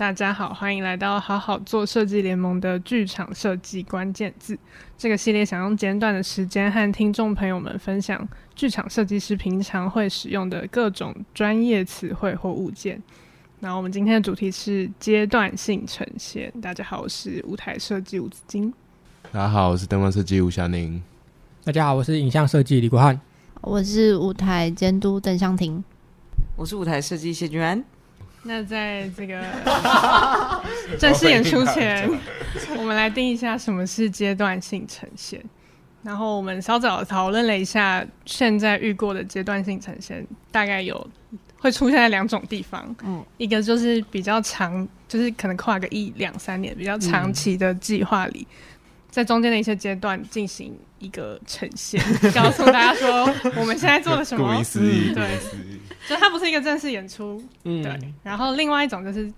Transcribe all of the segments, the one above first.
大家好，欢迎来到好好做设计联盟的剧场设计关键字这个系列，想用简短的时间和听众朋友们分享剧场设计师平常会使用的各种专业词汇或物件。那我们今天的主题是阶段性呈现。大家好，我是舞台设计吴子金。大家好，我是灯光设计吴祥宁。大家好，我是影像设计李国汉。我是舞台监督邓湘婷。我是舞台设计谢君安。那在这个 正式演出前，我们来定一下什么是阶段性呈现。然后我们稍早讨论了一下，现在遇过的阶段性呈现大概有会出现在两种地方。嗯，一个就是比较长，就是可能跨个一两三年比较长期的计划里。嗯在中间的一些阶段进行一个呈现，告诉大家说我们现在做了什么。顾名思义，对，就它不是一个正式演出，嗯，对。然后另外一种就是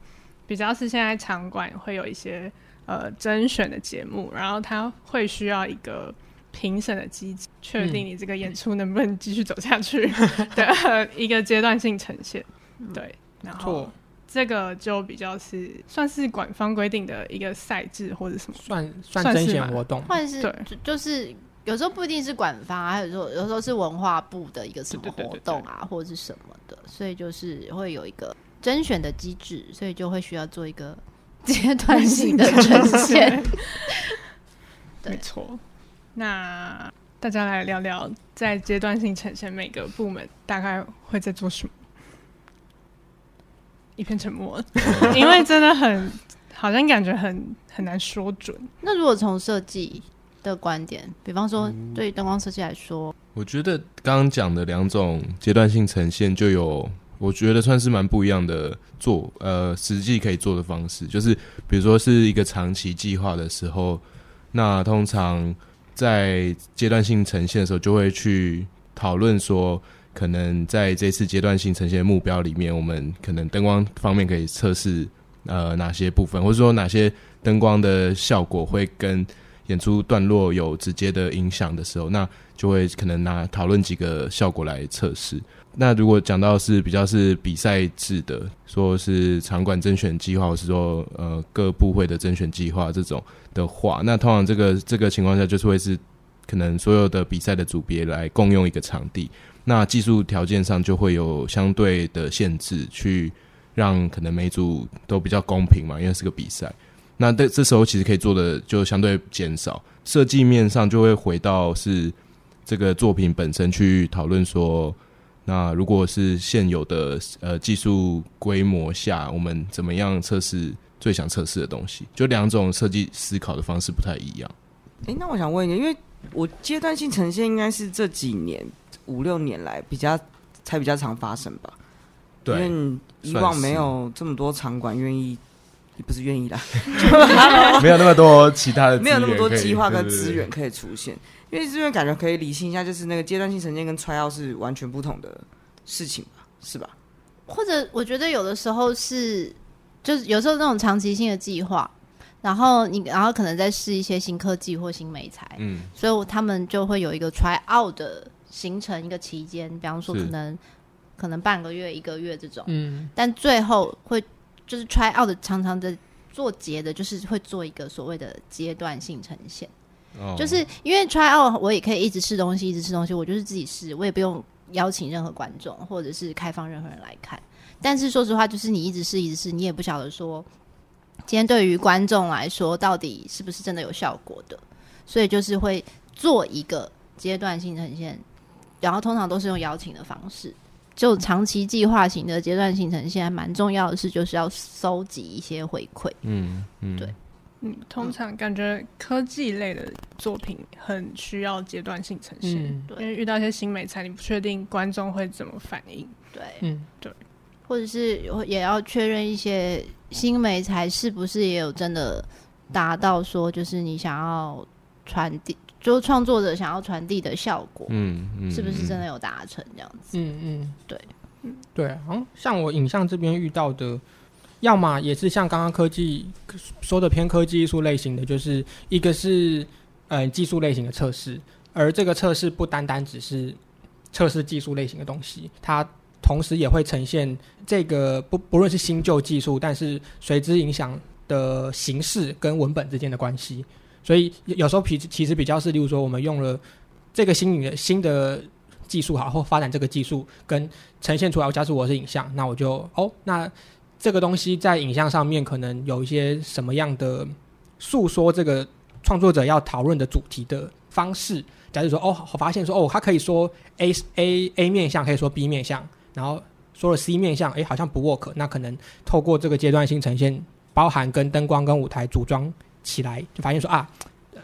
比较是现在场馆会有一些呃甄选的节目，然后它会需要一个评审的机制，确定你这个演出能不能继续走下去 的一个阶段性呈现，对，然后。这个就比较是算是官方规定的一个赛制或者什么，算算甄选活动，或者是对，就是有时候不一定是官方，还有时候有时候是文化部的一个什么活动啊，或者是什么的，所以就是会有一个甄选的机制，所以就会需要做一个阶段性的 呈现。没错，那大家来聊聊，在阶段性呈现每个部门大概会在做什么？一片沉默，因为真的很，好像感觉很很难说准。那如果从设计的观点，比方说对于灯光设计来说，嗯，我觉得刚刚讲的两种阶段性呈现，就有我觉得算是蛮不一样的做呃实际可以做的方式。就是比如说是一个长期计划的时候，那通常在阶段性呈现的时候，就会去讨论说。可能在这次阶段性呈现目标里面，我们可能灯光方面可以测试呃哪些部分，或者说哪些灯光的效果会跟演出段落有直接的影响的时候，那就会可能拿讨论几个效果来测试。那如果讲到是比较是比赛制的，说是场馆甄选计划，或是说呃各部会的甄选计划这种的话，那通常这个这个情况下就是会是可能所有的比赛的组别来共用一个场地。那技术条件上就会有相对的限制，去让可能每组都比较公平嘛，因为是个比赛。那这这时候其实可以做的就相对减少，设计面上就会回到是这个作品本身去讨论说，那如果是现有的呃技术规模下，我们怎么样测试最想测试的东西？就两种设计思考的方式不太一样。诶，那我想问一下，因为我阶段性呈现应该是这几年。五六年来比较才比较常发生吧，对，因为以往没有这么多场馆愿意，也不是愿意啦，没有那么多其他的，没有那么多计划跟资源可以出现，因为这边感觉可以理性一下，就是那个阶段性呈现跟 try out 是完全不同的事情吧，是吧？或者我觉得有的时候是，就是有时候那种长期性的计划，然后你然后可能在试一些新科技或新美材，嗯，所以他们就会有一个 try out 的。形成一个期间，比方说可能可能半个月、一个月这种，嗯，但最后会就是 try out 的，常常的做结的，就是会做一个所谓的阶段性呈现，哦，就是因为 try out 我也可以一直试东西，一直试东西，我就是自己试，我也不用邀请任何观众或者是开放任何人来看。但是说实话，就是你一直试，一直试，你也不晓得说今天对于观众来说到底是不是真的有效果的，所以就是会做一个阶段性呈现。然后通常都是用邀请的方式，就长期计划型的阶段性呈现，还蛮重要的是，就是要收集一些回馈。嗯嗯，对，嗯，通常感觉科技类的作品很需要阶段性呈现，嗯，对，因为遇到一些新美材，你不确定观众会怎么反应。对，嗯，对，或者是也要确认一些新美材是不是也有真的达到说，就是你想要传递。就创作者想要传递的效果，嗯，嗯，是不是真的有达成这样子？嗯嗯，对，嗯对，嗯，像我影像这边遇到的，要么也是像刚刚科技说的偏科技艺术类型的，就是一个是呃技术类型的测试，而这个测试不单单只是测试技术类型的东西，它同时也会呈现这个不不论是新旧技术，但是随之影响的形式跟文本之间的关系。所以有时候其其实比较是，例如说我们用了这个新的新的技术好，或发展这个技术跟呈现出来，假设我是影像，那我就哦，那这个东西在影像上面可能有一些什么样的诉说这个创作者要讨论的主题的方式。假如说哦，我发现说哦，他可以说 A A A 面向，可以说 B 面向，然后说了 C 面向，诶，好像不 work，那可能透过这个阶段性呈现，包含跟灯光跟舞台组装。起来就发现说啊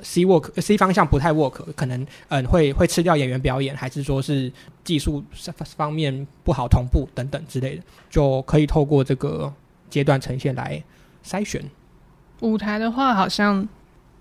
，C work C 方向不太 work，可能嗯会会吃掉演员表演，还是说是技术方面不好同步等等之类的，就可以透过这个阶段呈现来筛选。舞台的话，好像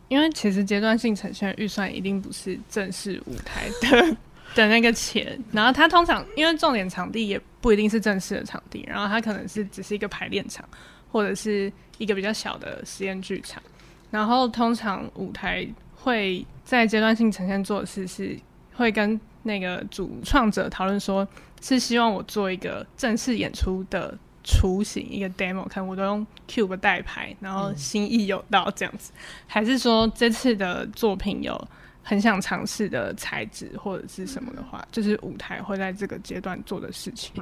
因为其实阶段性呈现预算一定不是正式舞台的的那个钱，然后它通常因为重点场地也不一定是正式的场地，然后它可能是只是一个排练场或者是一个比较小的实验剧场。然后通常舞台会在阶段性呈现做的事是，会跟那个主创者讨论，说是希望我做一个正式演出的雏形，一个 demo，看我都用 Cube 代排，然后心意有到这样子，嗯、还是说这次的作品有很想尝试的材质或者是什么的话，就是舞台会在这个阶段做的事情。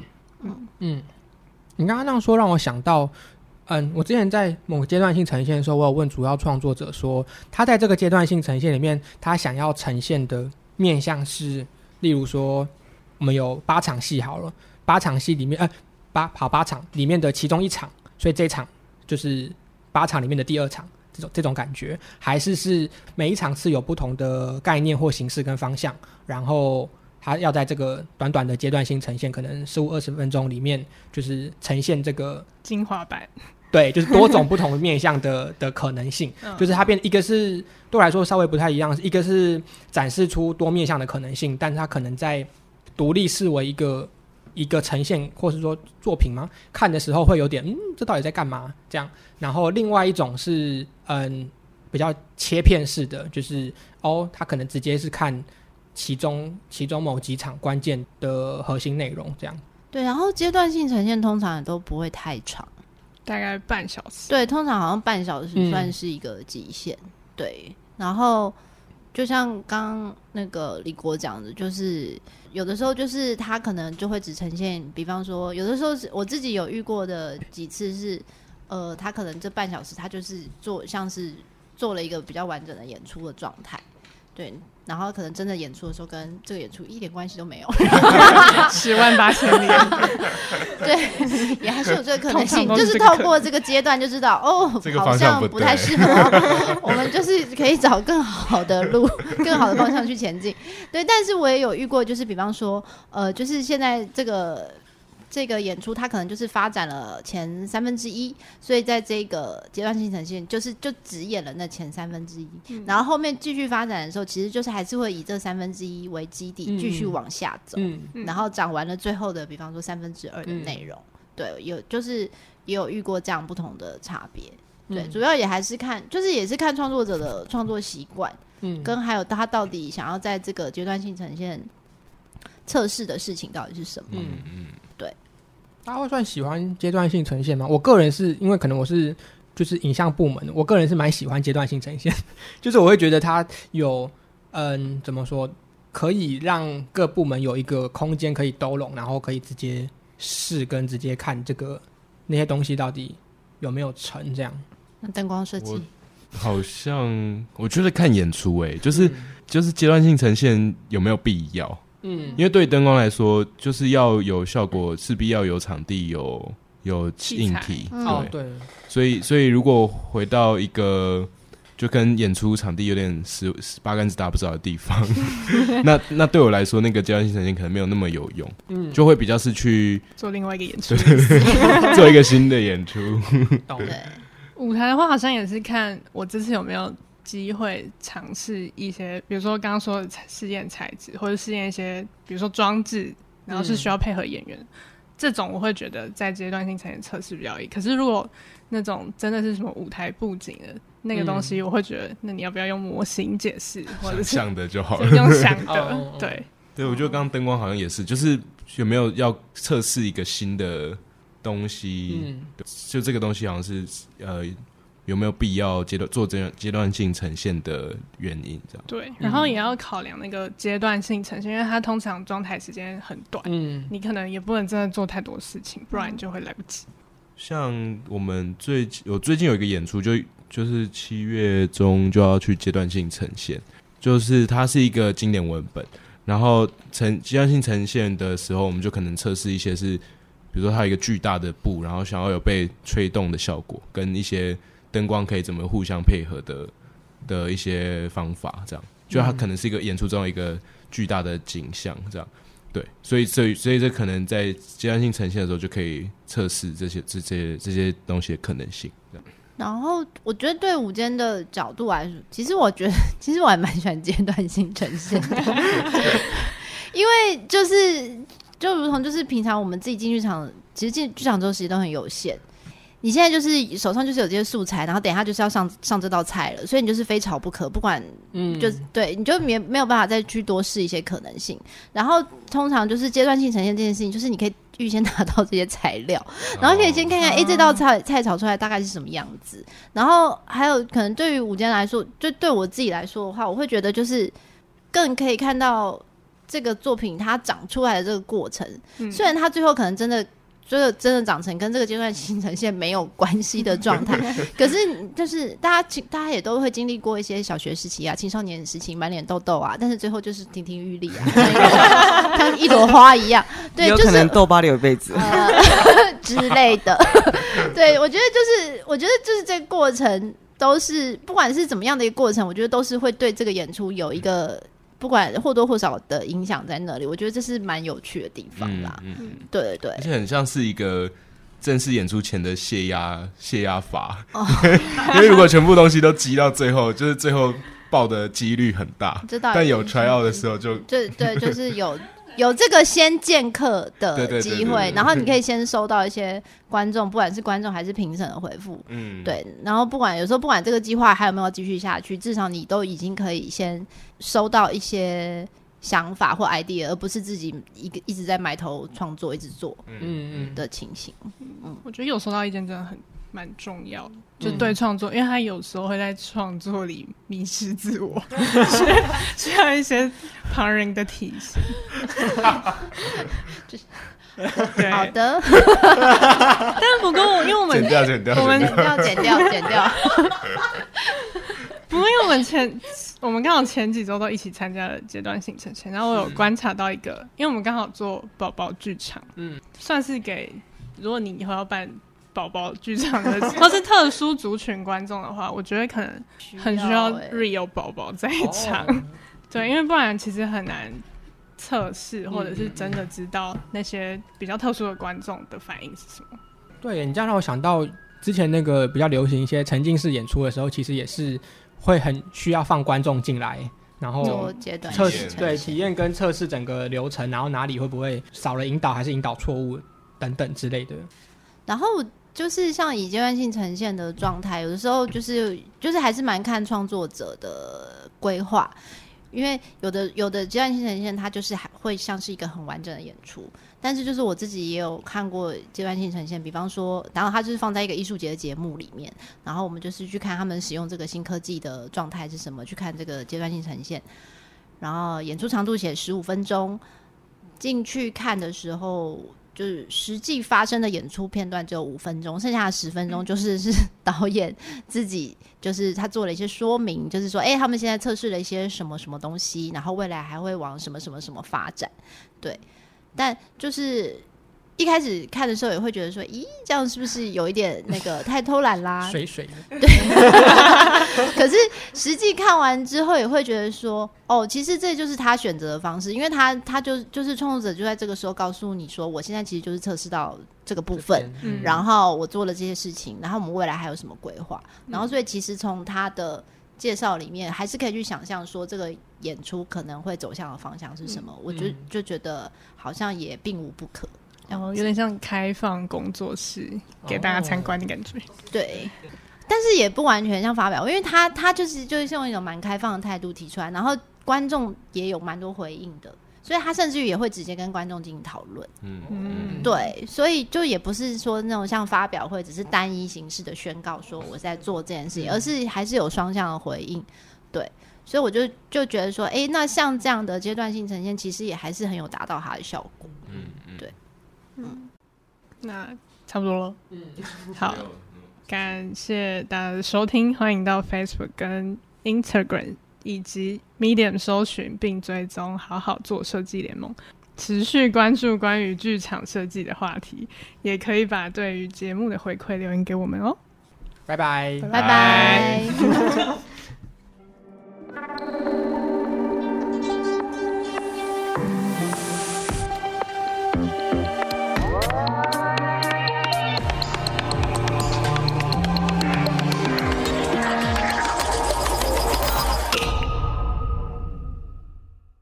嗯。嗯，你刚刚那样说让我想到。嗯，我之前在某个阶段性呈现的时候，我有问主要创作者说，他在这个阶段性呈现里面，他想要呈现的面向是，例如说，我们有八场戏好了，八场戏里面，呃，八跑八场里面的其中一场，所以这场就是八场里面的第二场，这种这种感觉，还是是每一场是有不同的概念或形式跟方向，然后他要在这个短短的阶段性呈现，可能十五二十分钟里面，就是呈现这个精华版。对，就是多种不同的面向的 的可能性，就是它变一个是对我来说稍微不太一样，一个是展示出多面向的可能性，但是它可能在独立视为一个一个呈现，或是说作品吗？看的时候会有点嗯，这到底在干嘛？这样。然后另外一种是嗯，比较切片式的，就是哦，它可能直接是看其中其中某几场关键的核心内容这样。对，然后阶段性呈现通常也都不会太长。大概半小时，对，通常好像半小时算是一个极限，嗯、对。然后就像刚刚那个李国讲的，就是有的时候就是他可能就会只呈现，比方说有的时候是我自己有遇过的几次是，呃，他可能这半小时他就是做像是做了一个比较完整的演出的状态，对。然后可能真的演出的时候，跟这个演出一点关系都没有，十万八千里。对，也还是有这个可能性，就是透过这个阶段就知道，哦，好像不太适合，我们就是可以找更好的路、更好的方向去前进。对，但是我也有遇过，就是比方说，呃，就是现在这个。这个演出它可能就是发展了前三分之一，所以在这个阶段性呈现，就是就只演了那前三分之一，嗯、然后后面继续发展的时候，其实就是还是会以这三分之一为基底继续往下走，嗯。嗯、然后讲完了最后的，比方说三分之二的内容，嗯、对，有就是也有遇过这样不同的差别，对，嗯、主要也还是看，就是也是看创作者的创作习惯，嗯，跟还有他到底想要在这个阶段性呈现测试的事情到底是什么，嗯。嗯。嗯大家会算喜欢阶段性呈现吗？我个人是因为可能我是就是影像部门，我个人是蛮喜欢阶段性呈现，就是我会觉得它有嗯怎么说，可以让各部门有一个空间可以兜拢，然后可以直接试跟直接看这个那些东西到底有没有成这样。那灯光设计好像我觉得看演出诶、欸，就是、嗯、就是阶段性呈现有没有必要？嗯，因为对灯光来说，就是要有效果，势必要有场地，有有硬体。对、哦、对，所以所以如果回到一个就跟演出场地有点十十八竿子打不着的地方，那那对我来说，那个阶段性呈现可能没有那么有用。嗯，就会比较是去做另外一个演出，做一个新的演出。对，舞台的话，好像也是看我这次有没有。机会尝试一些，比如说刚刚说的试验材质，或者试验一些，比如说装置，然后是需要配合演员，嗯、这种我会觉得在阶段性呈现测试比较易。可是如果那种真的是什么舞台布景的那个东西，我会觉得，那你要不要用模型解释，或者是想的就好了，用想的，对。对，我觉得刚刚灯光好像也是，就是有没有要测试一个新的东西？嗯，就这个东西好像是呃。有没有必要阶段做这样阶段性呈现的原因？这样对，然后也要考量那个阶段性呈现，因为它通常状态时间很短，嗯，你可能也不能真的做太多事情，不然你就会来不及。像我们最我最近有一个演出就，就就是七月中就要去阶段性呈现，就是它是一个经典文本，然后呈阶段性呈现的时候，我们就可能测试一些是，比如说它有一个巨大的布，然后想要有被吹动的效果，跟一些。灯光可以怎么互相配合的的一些方法，这样就它可能是一个演出中一个巨大的景象，这样对，所以所以所以这可能在阶段性呈现的时候就可以测试这些这些这些东西的可能性。然后我觉得对舞间的角度来说，其实我觉得 其实我还蛮喜欢阶段性呈现的，因为就是就如同就是平常我们自己进剧场，其实进剧场周时间都很有限。你现在就是手上就是有这些素材，然后等一下就是要上上这道菜了，所以你就是非炒不可，不管嗯，就对，你就没没有办法再去多试一些可能性。然后通常就是阶段性呈现这件事情，就是你可以预先 拿到这些材料，然后可以先看看，哎、欸，这道菜菜炒出来大概是什么样子。然后还有可能对于舞间来说，就对我自己来说的话，我会觉得就是更可以看到这个作品它长出来的这个过程，嗯、虽然它最后可能真的。就是真的长成跟这个阶段性呈现没有关系的状态，可是就是大家大家也都会经历过一些小学时期啊、青少年时期满脸痘痘啊，但是最后就是亭亭玉立啊，像一朵花一样。对，有可能痘疤留一辈子、呃、之类的。对，我觉得就是我觉得就是这个过程都是不管是怎么样的一个过程，我觉得都是会对这个演出有一个。不管或多或少的影响在那里，我觉得这是蛮有趣的地方啦。嗯，嗯对对对，而且很像是一个正式演出前的泄压泄压法，哦、因为如果全部东西都积到最后，就是最后爆的几率很大。但有 try out 的时候就对对，就是有。有这个先见客的机会，然后你可以先收到一些观众，不管是观众还是评审的回复，嗯，对，然后不管有时候不管这个计划还有没有继续下去，至少你都已经可以先收到一些想法或 idea，而不是自己一个一直在埋头创作，一直做，嗯嗯。的情形。嗯，我觉得有收到意见真的很。蛮重要，就对创作，嗯、因为他有时候会在创作里迷失自我，需要一些旁人的提醒。好的，但不过，因为我们剪掉剪掉，我们要剪掉剪掉。不过，因为我们前我们刚好前几周都一起参加了阶段性呈现，然后我有观察到一个，因为我们刚好做宝宝剧场，嗯，算是给如果你以后要办。宝宝剧场的，或是特殊族群观众的话，我觉得可能很需要 real 宝宝在场，欸、对，因为不然其实很难测试，或者是真的知道那些比较特殊的观众的反应是什么。对，你这样让我想到之前那个比较流行一些沉浸式演出的时候，其实也是会很需要放观众进来，然后测试对体验跟测试整个流程，然后哪里会不会少了引导，还是引导错误等等之类的，然后。就是像以阶段性呈现的状态，有的时候就是就是还是蛮看创作者的规划，因为有的有的阶段性呈现，它就是还会像是一个很完整的演出。但是就是我自己也有看过阶段性呈现，比方说，然后它就是放在一个艺术节的节目里面，然后我们就是去看他们使用这个新科技的状态是什么，去看这个阶段性呈现，然后演出长度写十五分钟，进去看的时候。就是实际发生的演出片段只有五分钟，剩下的十分钟就是是 导演自己，就是他做了一些说明，就是说，哎、欸，他们现在测试了一些什么什么东西，然后未来还会往什么什么什么发展，对，但就是。一开始看的时候也会觉得说，咦，这样是不是有一点那个太偷懒啦？水水的。对。可是实际看完之后，也会觉得说，哦，其实这就是他选择的方式，因为他他就就是创作者就在这个时候告诉你说，我现在其实就是测试到这个部分，嗯、然后我做了这些事情，然后我们未来还有什么规划？然后所以其实从他的介绍里面，还是可以去想象说，这个演出可能会走向的方向是什么？嗯、我就就觉得好像也并无不可。然后有点像开放工作室给大家参观的感觉，对，但是也不完全像发表，因为他他就是就是用一种蛮开放的态度提出来，然后观众也有蛮多回应的，所以他甚至于也会直接跟观众进行讨论。嗯嗯，对，所以就也不是说那种像发表会只是单一形式的宣告说我在做这件事情，而是还是有双向的回应。对，所以我就就觉得说，哎、欸，那像这样的阶段性呈现，其实也还是很有达到它的效果。嗯那差不多了。嗯，好。感谢大家的收听，欢迎到 Facebook 跟 Instagram 以及 Medium 搜寻并追踪“好好做设计联盟”，持续关注关于剧场设计的话题，也可以把对于节目的回馈留言给我们哦。拜拜，拜拜。